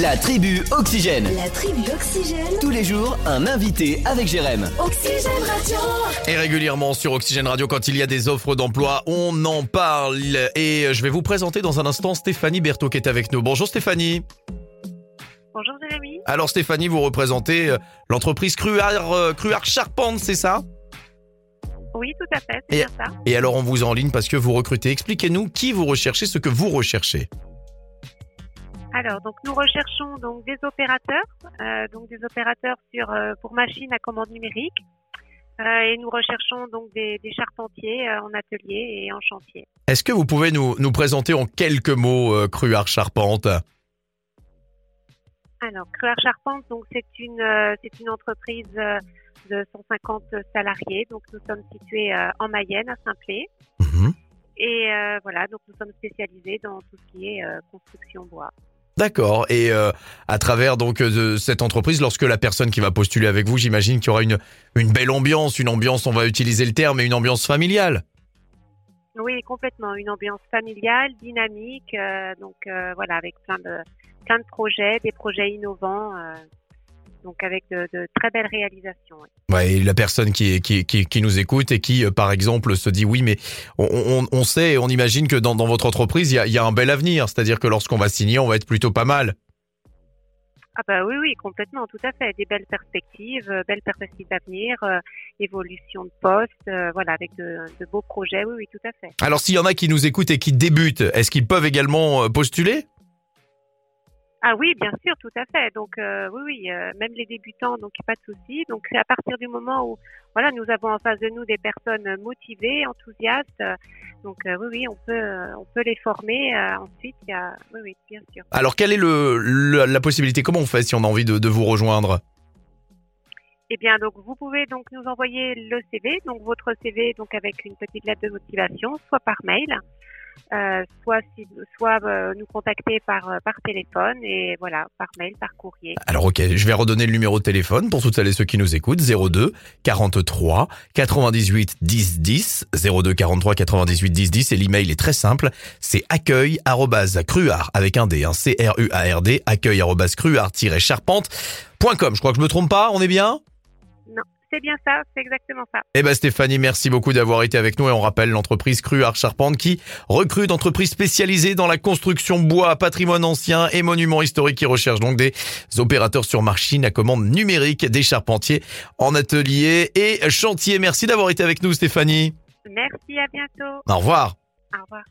La tribu Oxygène. La tribu Oxygène. Tous les jours, un invité avec Jérém. Oxygène Radio. Et régulièrement sur Oxygène Radio, quand il y a des offres d'emploi, on en parle. Et je vais vous présenter dans un instant Stéphanie Berthaud qui est avec nous. Bonjour Stéphanie. Bonjour Jérémy. Alors Stéphanie, vous représentez euh, l'entreprise Cruard, euh, Cruard Charpente, c'est ça? Oui, tout à fait, c'est Et- ça. Et alors on vous en ligne parce que vous recrutez. Expliquez-nous qui vous recherchez, ce que vous recherchez. Alors, donc nous recherchons donc des opérateurs, euh, donc des opérateurs sur euh, pour machines à commande numérique, Euh, et nous recherchons donc des, des charpentiers en atelier et en chantier. Est-ce que vous pouvez nous, nous présenter en quelques mots Cruard Charpente? Alors, Cruard Charpente, donc c'est une c'est une entreprise de 150 salariés, donc nous sommes situés en Mayenne à Saint-Plé. Mhm. Et euh, voilà, donc nous sommes spécialisés dans tout ce qui est euh, construction bois. D'accord. Et euh, à travers donc euh, de cette entreprise, lorsque la personne qui va postuler avec vous, j'imagine qu'il y aura une une belle ambiance, une ambiance, on va utiliser le terme, mais une ambiance familiale. Oui, complètement. Une ambiance familiale, dynamique, euh, donc voilà, avec plein de plein de projets, des projets innovants, donc avec de, de très belles réalisations. oui. Ouais, et la personne qui, qui, qui, qui nous écoute et qui, euh, par exemple, se dit oui, mais on, on, on sait, on imagine que dans, dans votre entreprise, il y a, il y a un bel avenir. C'est-à-dire que lorsqu'on va signer, on va être plutôt pas mal. Ah bah oui, oui, complètement, tout à fait. Des belles perspectives, euh, belles perspectives d'avenir, euh, évolution de poste, euh, voilà, avec de, de beaux projets. Oui, oui, tout à fait. Alors, s'il y en a qui nous écoutent et qui débutent, est-ce qu'ils peuvent également postuler? Ah oui, bien sûr, tout à fait. Donc euh, oui, oui, euh, même les débutants, donc pas de souci. Donc c'est à partir du moment où voilà, nous avons en face de nous des personnes motivées, enthousiastes. euh, Donc euh, oui, oui, on peut, on peut les former. ensuite, il y a, oui, oui, bien sûr. Alors, quelle est le, le- la possibilité Comment on fait si on a envie de, de vous rejoindre? Eh bien, donc vous pouvez donc nous envoyer le CV, donc votre CV, donc avec une petite lettre de motivation, soit par mail, euh, soit si, soit euh, nous contacter par euh, par téléphone et voilà, par mail, par courrier. Alors, ok, je vais redonner le numéro de téléphone pour toutes celles et ceux qui nous écoutent. 02 43 98 10 10. 02 43 98 10 10. Et l'email est très simple. C'est accueil cruard avec un D, hein, C-R-U-A-R-D, accueil cruard-charpente.com. Je crois que je me trompe pas, on est bien? Non, c'est bien ça, c'est exactement ça. Eh ben Stéphanie, merci beaucoup d'avoir été avec nous et on rappelle l'entreprise Cruard Charpente qui recrute d'entreprises spécialisées dans la construction bois, patrimoine ancien et monuments historiques qui recherchent donc des opérateurs sur machine à commande numérique, des charpentiers en atelier et chantier. Merci d'avoir été avec nous Stéphanie. Merci, à bientôt. Au revoir. Au revoir.